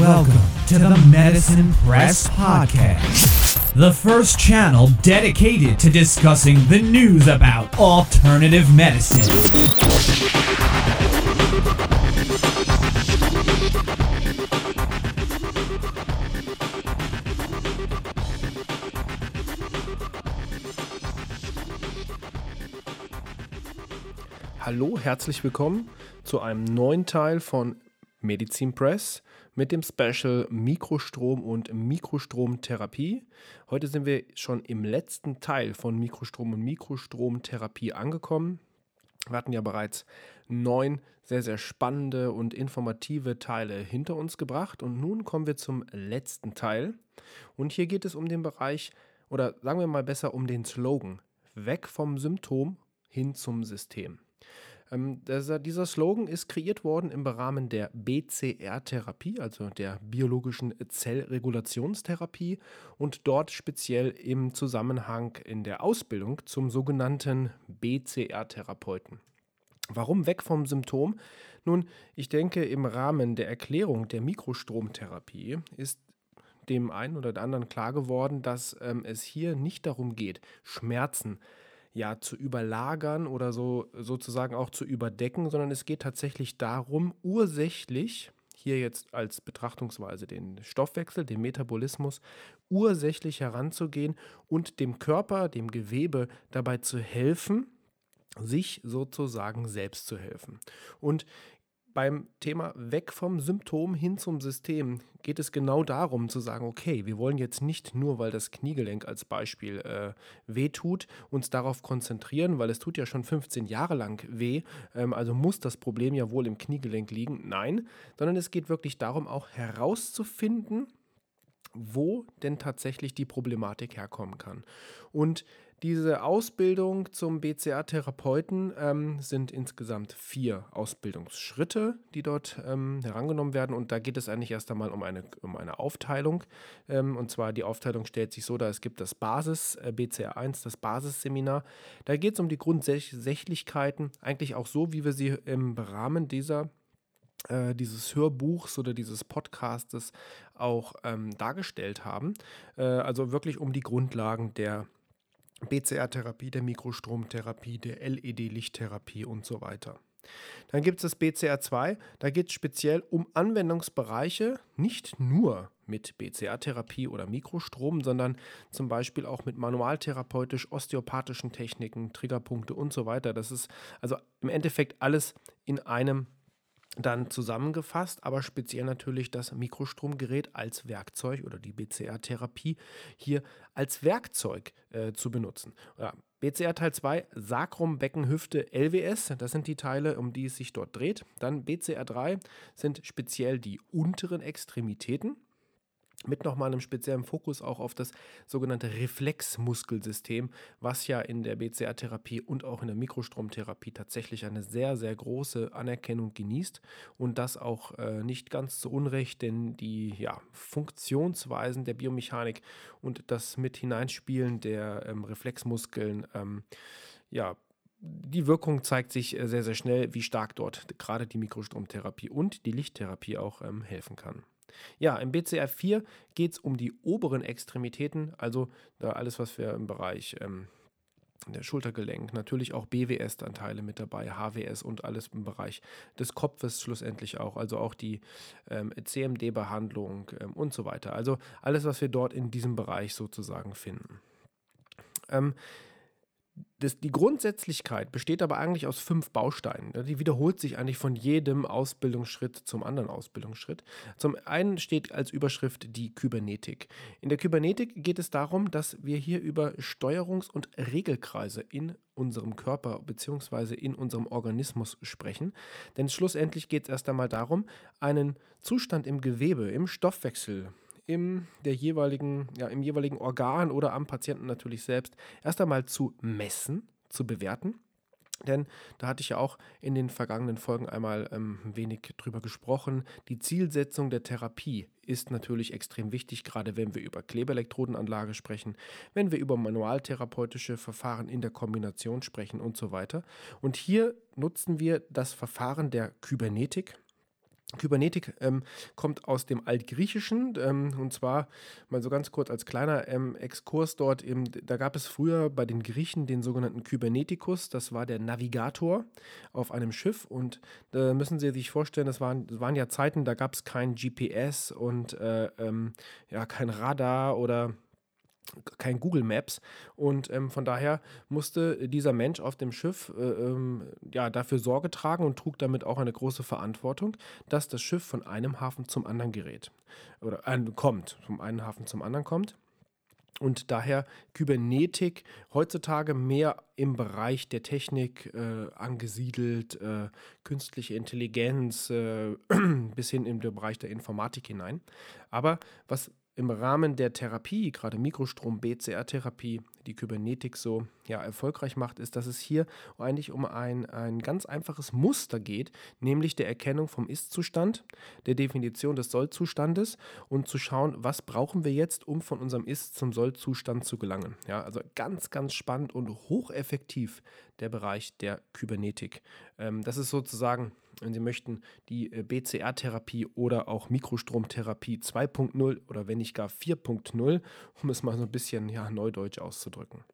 Welcome to the Medicine Press Podcast, the first channel dedicated to discussing the news about alternative medicine. Hallo, herzlich willkommen zu einem neuen Teil von Medizin Press mit dem Special Mikrostrom und Mikrostromtherapie. Heute sind wir schon im letzten Teil von Mikrostrom und Mikrostromtherapie angekommen. Wir hatten ja bereits neun sehr, sehr spannende und informative Teile hinter uns gebracht und nun kommen wir zum letzten Teil. Und hier geht es um den Bereich, oder sagen wir mal besser um den Slogan, weg vom Symptom hin zum System. Ähm, dieser Slogan ist kreiert worden im Rahmen der BCR-Therapie, also der biologischen Zellregulationstherapie und dort speziell im Zusammenhang in der Ausbildung zum sogenannten BCR-Therapeuten. Warum weg vom Symptom? Nun, ich denke, im Rahmen der Erklärung der Mikrostromtherapie ist dem einen oder der anderen klar geworden, dass ähm, es hier nicht darum geht, Schmerzen zu ja, zu überlagern oder so sozusagen auch zu überdecken, sondern es geht tatsächlich darum, ursächlich, hier jetzt als Betrachtungsweise den Stoffwechsel, den Metabolismus, ursächlich heranzugehen und dem Körper, dem Gewebe dabei zu helfen, sich sozusagen selbst zu helfen. Und beim Thema weg vom Symptom hin zum System geht es genau darum zu sagen, okay, wir wollen jetzt nicht nur, weil das Kniegelenk als Beispiel äh, wehtut, uns darauf konzentrieren, weil es tut ja schon 15 Jahre lang weh, ähm, also muss das Problem ja wohl im Kniegelenk liegen. Nein, sondern es geht wirklich darum, auch herauszufinden, wo denn tatsächlich die Problematik herkommen kann. Und diese Ausbildung zum BCA-Therapeuten ähm, sind insgesamt vier Ausbildungsschritte, die dort ähm, herangenommen werden. Und da geht es eigentlich erst einmal um eine, um eine Aufteilung. Ähm, und zwar die Aufteilung stellt sich so dar, es gibt das Basis, äh, BCA 1, das Basisseminar. Da geht es um die Grundsächlichkeiten, eigentlich auch so, wie wir sie im Rahmen dieser äh, dieses Hörbuchs oder dieses Podcastes auch ähm, dargestellt haben. Äh, also wirklich um die Grundlagen der BCR-Therapie, der Mikrostromtherapie, der LED-Lichttherapie und so weiter. Dann gibt es das BCR2, da geht es speziell um Anwendungsbereiche, nicht nur mit BCR-Therapie oder Mikrostrom, sondern zum Beispiel auch mit manualtherapeutisch, osteopathischen Techniken, Triggerpunkte und so weiter. Das ist also im Endeffekt alles in einem dann zusammengefasst, aber speziell natürlich das Mikrostromgerät als Werkzeug oder die BCR-Therapie hier als Werkzeug äh, zu benutzen. Ja, BCR Teil 2, Sacrum, Becken, Hüfte, LWS, das sind die Teile, um die es sich dort dreht. Dann BCR 3 sind speziell die unteren Extremitäten mit nochmal einem speziellen Fokus auch auf das sogenannte Reflexmuskelsystem, was ja in der BCR-Therapie und auch in der Mikrostromtherapie tatsächlich eine sehr, sehr große Anerkennung genießt und das auch äh, nicht ganz zu Unrecht, denn die ja, Funktionsweisen der Biomechanik und das mit Hineinspielen der ähm, Reflexmuskeln ähm, ja, die Wirkung zeigt sich äh, sehr, sehr schnell, wie stark dort gerade die Mikrostromtherapie und die Lichttherapie auch ähm, helfen kann. Ja, im BCR 4 geht es um die oberen Extremitäten, also da alles, was wir im Bereich ähm, der Schultergelenk, natürlich auch BWS-Anteile mit dabei, HWS und alles im Bereich des Kopfes schlussendlich auch, also auch die ähm, CMD-Behandlung ähm, und so weiter. Also alles, was wir dort in diesem Bereich sozusagen finden. Ähm, das, die Grundsätzlichkeit besteht aber eigentlich aus fünf Bausteinen. Die wiederholt sich eigentlich von jedem Ausbildungsschritt zum anderen Ausbildungsschritt. Zum einen steht als Überschrift die Kybernetik. In der Kybernetik geht es darum, dass wir hier über Steuerungs- und Regelkreise in unserem Körper bzw. in unserem Organismus sprechen. Denn schlussendlich geht es erst einmal darum, einen Zustand im Gewebe, im Stoffwechsel, im, der jeweiligen, ja, im jeweiligen Organ oder am Patienten natürlich selbst erst einmal zu messen, zu bewerten. Denn da hatte ich ja auch in den vergangenen Folgen einmal ähm, ein wenig drüber gesprochen. Die Zielsetzung der Therapie ist natürlich extrem wichtig, gerade wenn wir über Klebeelektrodenanlage sprechen, wenn wir über manualtherapeutische Verfahren in der Kombination sprechen und so weiter. Und hier nutzen wir das Verfahren der Kybernetik, Kybernetik ähm, kommt aus dem Altgriechischen ähm, und zwar mal so ganz kurz als kleiner ähm, Exkurs dort. Eben, da gab es früher bei den Griechen den sogenannten Kybernetikus, das war der Navigator auf einem Schiff und da müssen Sie sich vorstellen, das waren, das waren ja Zeiten, da gab es kein GPS und äh, ähm, ja kein Radar oder kein Google Maps und ähm, von daher musste dieser Mensch auf dem Schiff äh, ähm, ja dafür Sorge tragen und trug damit auch eine große Verantwortung, dass das Schiff von einem Hafen zum anderen gerät oder äh, kommt, vom einen Hafen zum anderen kommt. Und daher Kybernetik heutzutage mehr im Bereich der Technik äh, angesiedelt, äh, künstliche Intelligenz äh, bis hin in den Bereich der Informatik hinein. Aber was im Rahmen der Therapie, gerade Mikrostrom-BCR-Therapie, die Kybernetik so ja, erfolgreich macht, ist, dass es hier eigentlich um ein, ein ganz einfaches Muster geht, nämlich der Erkennung vom Ist-Zustand, der Definition des Soll-Zustandes und zu schauen, was brauchen wir jetzt, um von unserem Ist zum Soll-Zustand zu gelangen. Ja, also ganz, ganz spannend und hocheffektiv der Bereich der Kybernetik. Ähm, das ist sozusagen wenn Sie möchten, die äh, BCR-Therapie oder auch Mikrostromtherapie 2.0 oder wenn nicht gar 4.0, um es mal so ein bisschen ja, neudeutsch auszudrücken.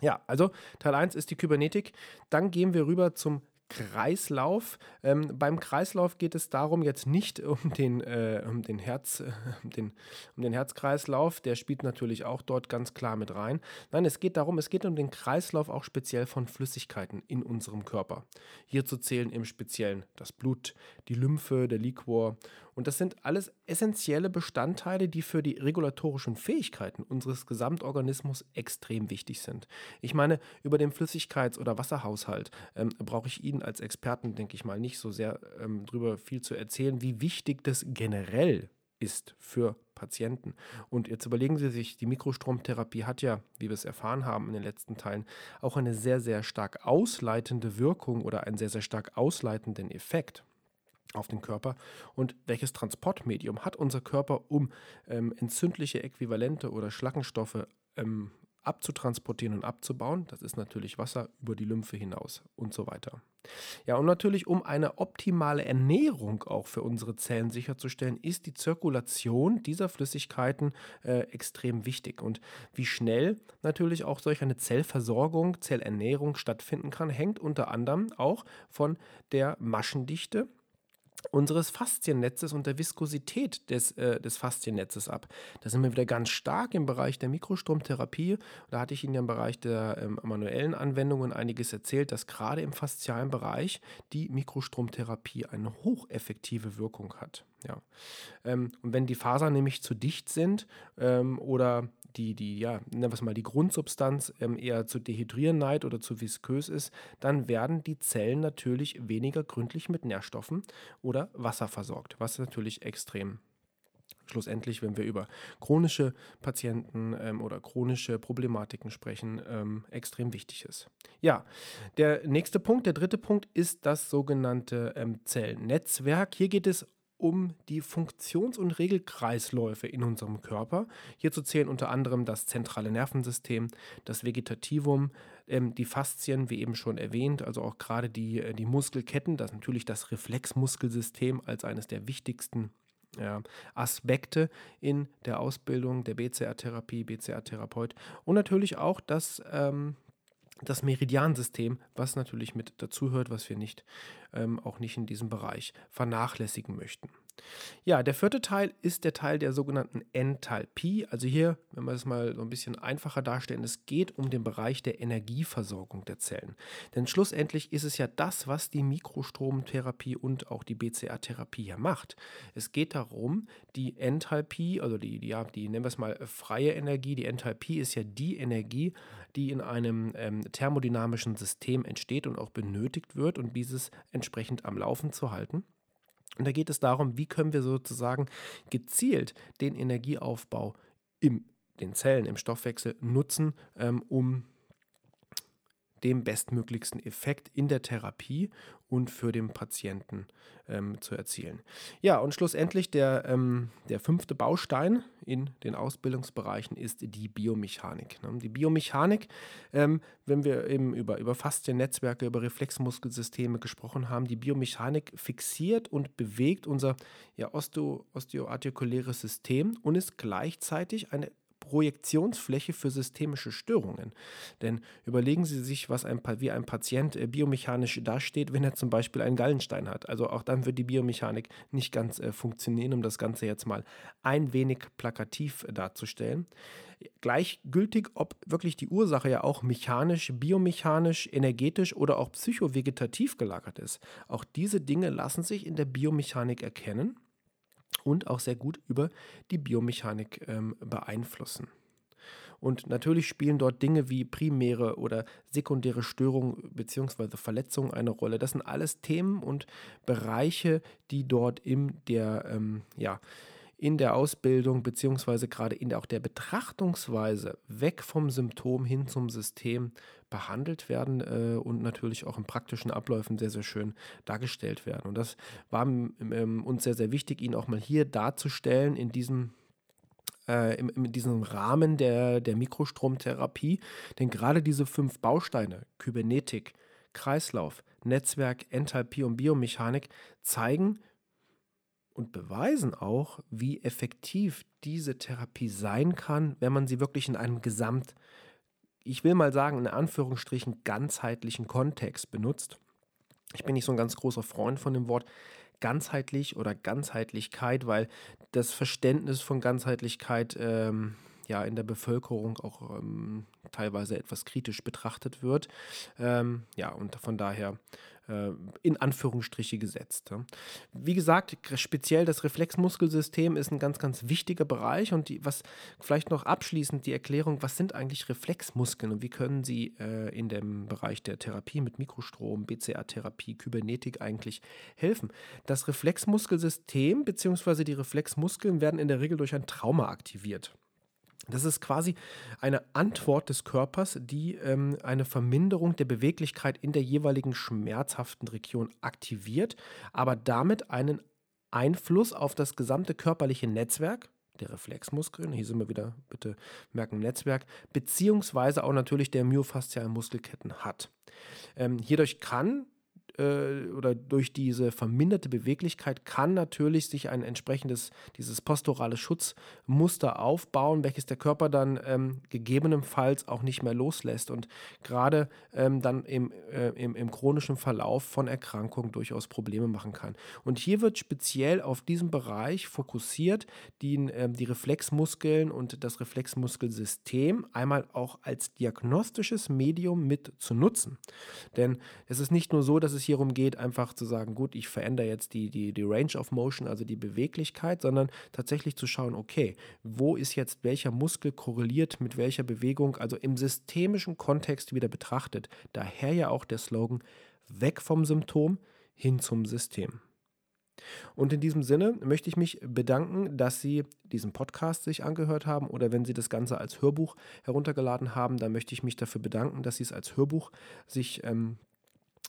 Ja, also Teil 1 ist die Kybernetik. Dann gehen wir rüber zum Kreislauf. Ähm, beim Kreislauf geht es darum jetzt nicht um den, äh, um den Herz, äh, den, um den Herzkreislauf, der spielt natürlich auch dort ganz klar mit rein. Nein, es geht darum, es geht um den Kreislauf auch speziell von Flüssigkeiten in unserem Körper. Hierzu zählen im Speziellen das Blut, die Lymphe, der Liquor und das sind alles essentielle Bestandteile, die für die regulatorischen Fähigkeiten unseres Gesamtorganismus extrem wichtig sind. Ich meine, über den Flüssigkeits- oder Wasserhaushalt ähm, brauche ich Ihnen als Experten, denke ich mal, nicht so sehr ähm, drüber viel zu erzählen, wie wichtig das generell ist für Patienten. Und jetzt überlegen Sie sich, die Mikrostromtherapie hat ja, wie wir es erfahren haben in den letzten Teilen, auch eine sehr, sehr stark ausleitende Wirkung oder einen sehr, sehr stark ausleitenden Effekt auf den Körper und welches Transportmedium hat unser Körper, um ähm, entzündliche Äquivalente oder Schlackenstoffe ähm, abzutransportieren und abzubauen. Das ist natürlich Wasser über die Lymphe hinaus und so weiter. Ja, und natürlich, um eine optimale Ernährung auch für unsere Zellen sicherzustellen, ist die Zirkulation dieser Flüssigkeiten äh, extrem wichtig. Und wie schnell natürlich auch solch eine Zellversorgung, Zellernährung stattfinden kann, hängt unter anderem auch von der Maschendichte unseres Fasziennetzes und der Viskosität des, äh, des Fasziennetzes ab. Da sind wir wieder ganz stark im Bereich der Mikrostromtherapie. Da hatte ich Ihnen ja im Bereich der ähm, manuellen Anwendungen einiges erzählt, dass gerade im faszialen Bereich die Mikrostromtherapie eine hocheffektive Wirkung hat. Ja. Ähm, und wenn die Fasern nämlich zu dicht sind ähm, oder die, die, ja, nennen wir es mal, die Grundsubstanz ähm, eher zu dehydrieren neigt oder zu viskös ist, dann werden die Zellen natürlich weniger gründlich mit Nährstoffen oder Wasser versorgt, was natürlich extrem schlussendlich, wenn wir über chronische Patienten ähm, oder chronische Problematiken sprechen, ähm, extrem wichtig ist. Ja, der nächste Punkt, der dritte Punkt ist das sogenannte ähm, Zellnetzwerk. Hier geht es um die Funktions- und Regelkreisläufe in unserem Körper. Hierzu zählen unter anderem das zentrale Nervensystem, das Vegetativum, ähm, die Faszien, wie eben schon erwähnt, also auch gerade die, äh, die Muskelketten, das natürlich das Reflexmuskelsystem als eines der wichtigsten Aspekte in der Ausbildung der BCR-Therapie, BCR-Therapeut und natürlich auch das, ähm, das Meridiansystem, was natürlich mit dazuhört, was wir nicht ähm, auch nicht in diesem Bereich vernachlässigen möchten. Ja, der vierte Teil ist der Teil der sogenannten Enthalpie. Also hier, wenn wir es mal so ein bisschen einfacher darstellen, es geht um den Bereich der Energieversorgung der Zellen. Denn schlussendlich ist es ja das, was die Mikrostromtherapie und auch die BCA-Therapie ja macht. Es geht darum, die Enthalpie, also die, die, ja, die nennen wir es mal freie Energie, die Enthalpie ist ja die Energie, die in einem ähm, thermodynamischen System entsteht und auch benötigt wird und dieses entsprechend am Laufen zu halten. Und da geht es darum, wie können wir sozusagen gezielt den Energieaufbau in den Zellen, im Stoffwechsel nutzen, ähm, um dem bestmöglichsten Effekt in der Therapie und für den Patienten ähm, zu erzielen. Ja, und schlussendlich der, ähm, der fünfte Baustein in den Ausbildungsbereichen ist die Biomechanik. Ne? Die Biomechanik, ähm, wenn wir eben über, über Fasziennetzwerke, über Reflexmuskelsysteme gesprochen haben, die Biomechanik fixiert und bewegt unser ja, osteo, osteoartikuläres System und ist gleichzeitig eine Projektionsfläche für systemische Störungen. Denn überlegen Sie sich, was ein, wie ein Patient äh, biomechanisch dasteht, wenn er zum Beispiel einen Gallenstein hat. Also auch dann wird die Biomechanik nicht ganz äh, funktionieren, um das Ganze jetzt mal ein wenig plakativ äh, darzustellen. Gleichgültig, ob wirklich die Ursache ja auch mechanisch, biomechanisch, energetisch oder auch psychovegetativ gelagert ist. Auch diese Dinge lassen sich in der Biomechanik erkennen und auch sehr gut über die Biomechanik ähm, beeinflussen. Und natürlich spielen dort Dinge wie primäre oder sekundäre Störungen bzw. Verletzungen eine Rolle. Das sind alles Themen und Bereiche, die dort in der, ähm, ja, in der Ausbildung beziehungsweise gerade in der, auch der Betrachtungsweise weg vom Symptom hin zum System behandelt werden äh, und natürlich auch in praktischen Abläufen sehr, sehr schön dargestellt werden. Und das war ähm, uns sehr, sehr wichtig, ihn auch mal hier darzustellen in diesem äh, in, diesem Rahmen der, der Mikrostromtherapie. Denn gerade diese fünf Bausteine, Kybernetik, Kreislauf, Netzwerk, Enthalpie und Biomechanik, zeigen, und beweisen auch, wie effektiv diese Therapie sein kann, wenn man sie wirklich in einem Gesamt, ich will mal sagen, in Anführungsstrichen ganzheitlichen Kontext benutzt. Ich bin nicht so ein ganz großer Freund von dem Wort ganzheitlich oder Ganzheitlichkeit, weil das Verständnis von Ganzheitlichkeit ähm, ja in der Bevölkerung auch ähm, teilweise etwas kritisch betrachtet wird. Ähm, ja, und von daher in Anführungsstriche gesetzt. Wie gesagt, speziell das Reflexmuskelsystem ist ein ganz, ganz wichtiger Bereich und die, was vielleicht noch abschließend die Erklärung, was sind eigentlich Reflexmuskeln und wie können sie äh, in dem Bereich der Therapie mit Mikrostrom, BCA-Therapie, Kybernetik eigentlich helfen? Das Reflexmuskelsystem bzw. die Reflexmuskeln werden in der Regel durch ein Trauma aktiviert. Das ist quasi eine Antwort des Körpers, die ähm, eine Verminderung der Beweglichkeit in der jeweiligen schmerzhaften Region aktiviert, aber damit einen Einfluss auf das gesamte körperliche Netzwerk, der Reflexmuskeln, hier sind wir wieder, bitte merken, Netzwerk, beziehungsweise auch natürlich der myofaszialen Muskelketten hat. Ähm, hierdurch kann äh, oder durch diese verminderte Beweglichkeit kann natürlich sich ein entsprechendes, dieses posturale Schutzmuster aufbauen, welches der Körper dann ähm, gegebenenfalls auch nicht mehr loslässt und gerade ähm, dann im, äh, im, im chronischen Verlauf von Erkrankungen durchaus Probleme machen kann. Und hier wird speziell auf diesen Bereich fokussiert, die, äh, die Reflexmuskeln und das Reflexmuskelsystem einmal auch als diagnostisches Medium mit zu nutzen. Denn es ist nicht nur so, dass es hier hierum geht, einfach zu sagen, gut, ich verändere jetzt die, die, die Range of Motion, also die Beweglichkeit, sondern tatsächlich zu schauen, okay, wo ist jetzt welcher Muskel korreliert mit welcher Bewegung, also im systemischen Kontext wieder betrachtet. Daher ja auch der Slogan, weg vom Symptom hin zum System. Und in diesem Sinne möchte ich mich bedanken, dass Sie diesen Podcast sich angehört haben oder wenn Sie das Ganze als Hörbuch heruntergeladen haben, dann möchte ich mich dafür bedanken, dass Sie es als Hörbuch sich ähm,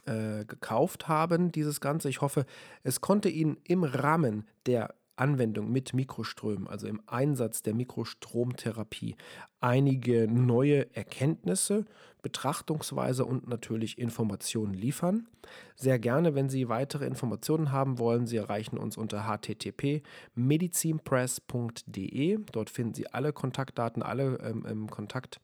äh, gekauft haben, dieses Ganze. Ich hoffe, es konnte Ihnen im Rahmen der Anwendung mit Mikroströmen, also im Einsatz der Mikrostromtherapie, einige neue Erkenntnisse, Betrachtungsweise und natürlich Informationen liefern. Sehr gerne, wenn Sie weitere Informationen haben wollen, Sie erreichen uns unter http medizinpress.de. Dort finden Sie alle Kontaktdaten, alle ähm, Kontakt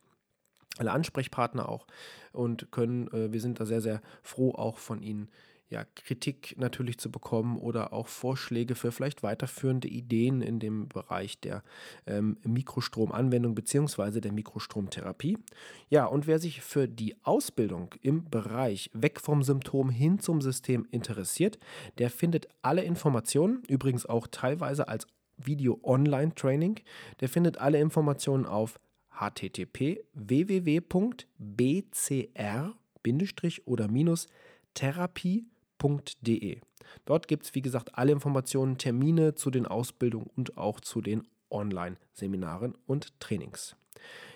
alle Ansprechpartner auch und können, äh, wir sind da sehr, sehr froh, auch von Ihnen ja, Kritik natürlich zu bekommen oder auch Vorschläge für vielleicht weiterführende Ideen in dem Bereich der ähm, Mikrostromanwendung bzw. der Mikrostromtherapie. Ja, und wer sich für die Ausbildung im Bereich weg vom Symptom hin zum System interessiert, der findet alle Informationen, übrigens auch teilweise als Video-Online-Training, der findet alle Informationen auf http www.bcr- oder therapie.de. Dort gibt es, wie gesagt, alle Informationen, Termine zu den Ausbildungen und auch zu den Online-Seminaren und Trainings.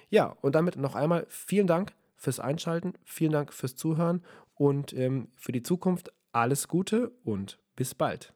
Ja, und damit noch einmal vielen Dank fürs Einschalten, vielen Dank fürs Zuhören und ähm, für die Zukunft alles Gute und bis bald.